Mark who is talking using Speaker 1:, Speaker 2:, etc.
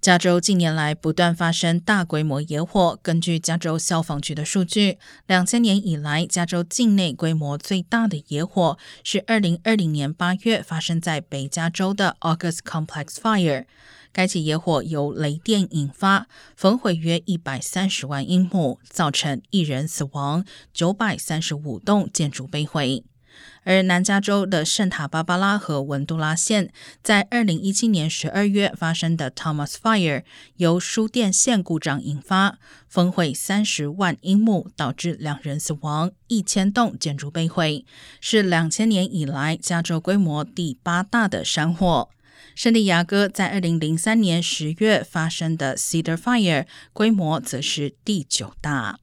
Speaker 1: 加州近年来不断发生大规模野火。根据加州消防局的数据，两千年以来，加州境内规模最大的野火是二零二零年八月发生在北加州的 August Complex Fire。该起野火由雷电引发，焚毁约一百三十万英亩，造成一人死亡，九百三十五栋建筑被毁。而南加州的圣塔芭芭拉和文杜拉县在二零一七年十二月发生的 Thomas Fire 由输电线故障引发，焚毁三十万英亩，导致两人死亡，一千栋建筑被毁，是两千年以来加州规模第八大的山火。圣地亚哥在二零零三年十月发生的 Cedar Fire 规模则是第九大。